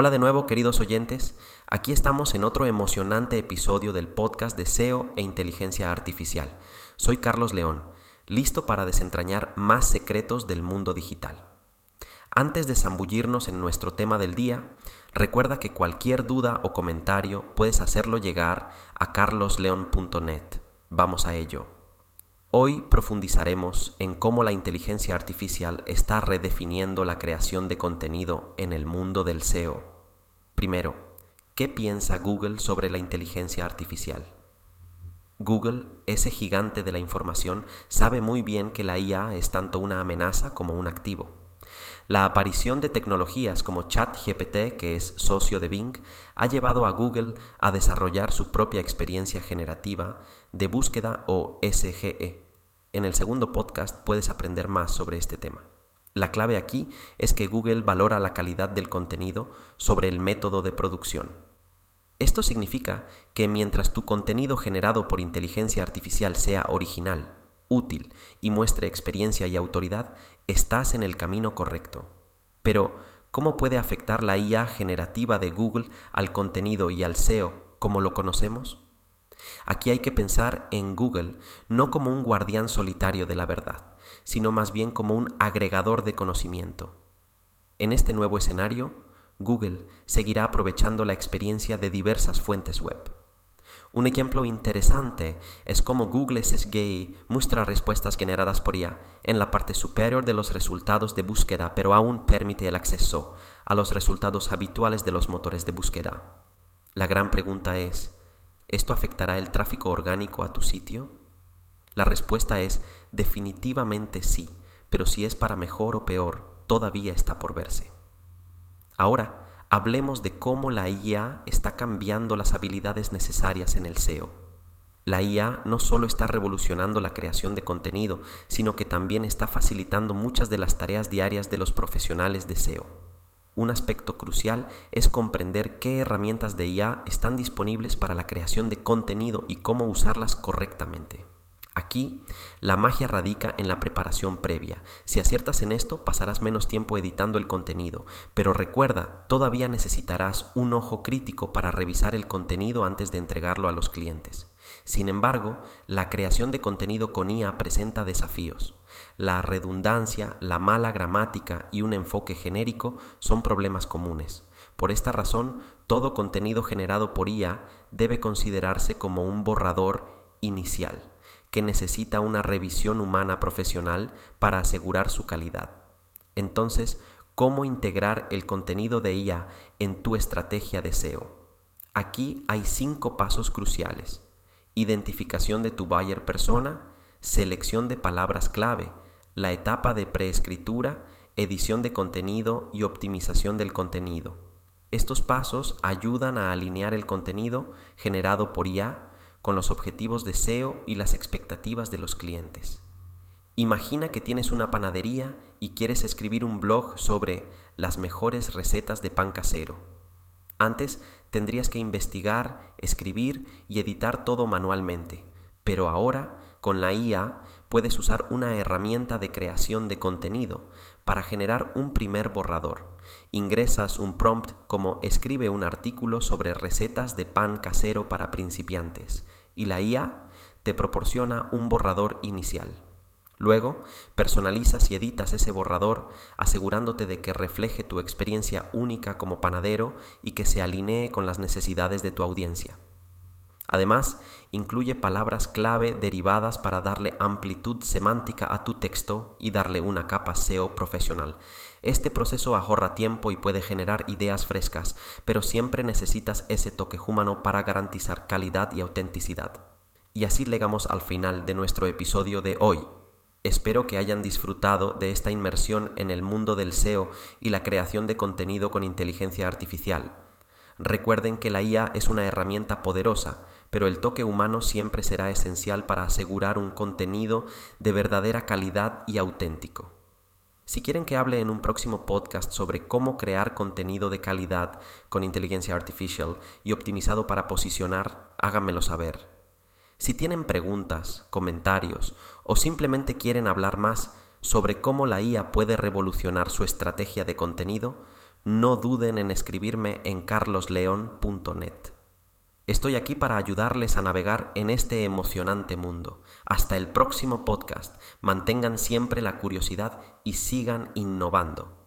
Hola de nuevo queridos oyentes, aquí estamos en otro emocionante episodio del podcast de SEO e Inteligencia Artificial. Soy Carlos León, listo para desentrañar más secretos del mundo digital. Antes de zambullirnos en nuestro tema del día, recuerda que cualquier duda o comentario puedes hacerlo llegar a carlosleon.net. Vamos a ello. Hoy profundizaremos en cómo la inteligencia artificial está redefiniendo la creación de contenido en el mundo del SEO. Primero, ¿qué piensa Google sobre la inteligencia artificial? Google, ese gigante de la información, sabe muy bien que la IA es tanto una amenaza como un activo. La aparición de tecnologías como ChatGPT, que es socio de Bing, ha llevado a Google a desarrollar su propia experiencia generativa de búsqueda o SGE. En el segundo podcast puedes aprender más sobre este tema. La clave aquí es que Google valora la calidad del contenido sobre el método de producción. Esto significa que mientras tu contenido generado por inteligencia artificial sea original, útil y muestre experiencia y autoridad, estás en el camino correcto. Pero, ¿cómo puede afectar la IA generativa de Google al contenido y al SEO como lo conocemos? Aquí hay que pensar en Google no como un guardián solitario de la verdad, sino más bien como un agregador de conocimiento. En este nuevo escenario, Google seguirá aprovechando la experiencia de diversas fuentes web. Un ejemplo interesante es cómo Google SGI muestra respuestas generadas por IA en la parte superior de los resultados de búsqueda, pero aún permite el acceso a los resultados habituales de los motores de búsqueda. La gran pregunta es, ¿esto afectará el tráfico orgánico a tu sitio? La respuesta es definitivamente sí, pero si es para mejor o peor, todavía está por verse. Ahora, hablemos de cómo la IA está cambiando las habilidades necesarias en el SEO. La IA no solo está revolucionando la creación de contenido, sino que también está facilitando muchas de las tareas diarias de los profesionales de SEO. Un aspecto crucial es comprender qué herramientas de IA están disponibles para la creación de contenido y cómo usarlas correctamente. Aquí, la magia radica en la preparación previa. Si aciertas en esto, pasarás menos tiempo editando el contenido, pero recuerda, todavía necesitarás un ojo crítico para revisar el contenido antes de entregarlo a los clientes. Sin embargo, la creación de contenido con IA presenta desafíos. La redundancia, la mala gramática y un enfoque genérico son problemas comunes. Por esta razón, todo contenido generado por IA debe considerarse como un borrador inicial que necesita una revisión humana profesional para asegurar su calidad. Entonces, ¿cómo integrar el contenido de IA en tu estrategia de SEO? Aquí hay cinco pasos cruciales. Identificación de tu buyer persona, selección de palabras clave, la etapa de preescritura, edición de contenido y optimización del contenido. Estos pasos ayudan a alinear el contenido generado por IA con los objetivos de SEO y las expectativas de los clientes. Imagina que tienes una panadería y quieres escribir un blog sobre las mejores recetas de pan casero. Antes tendrías que investigar, escribir y editar todo manualmente, pero ahora con la IA puedes usar una herramienta de creación de contenido para generar un primer borrador. Ingresas un prompt como escribe un artículo sobre recetas de pan casero para principiantes y la IA te proporciona un borrador inicial. Luego, personalizas y editas ese borrador asegurándote de que refleje tu experiencia única como panadero y que se alinee con las necesidades de tu audiencia. Además, incluye palabras clave derivadas para darle amplitud semántica a tu texto y darle una capa SEO profesional. Este proceso ahorra tiempo y puede generar ideas frescas, pero siempre necesitas ese toque humano para garantizar calidad y autenticidad. Y así llegamos al final de nuestro episodio de hoy. Espero que hayan disfrutado de esta inmersión en el mundo del SEO y la creación de contenido con inteligencia artificial. Recuerden que la IA es una herramienta poderosa, pero el toque humano siempre será esencial para asegurar un contenido de verdadera calidad y auténtico. Si quieren que hable en un próximo podcast sobre cómo crear contenido de calidad con inteligencia artificial y optimizado para posicionar, háganmelo saber. Si tienen preguntas, comentarios o simplemente quieren hablar más sobre cómo la IA puede revolucionar su estrategia de contenido, no duden en escribirme en carlosleon.net. Estoy aquí para ayudarles a navegar en este emocionante mundo. Hasta el próximo podcast. Mantengan siempre la curiosidad y sigan innovando.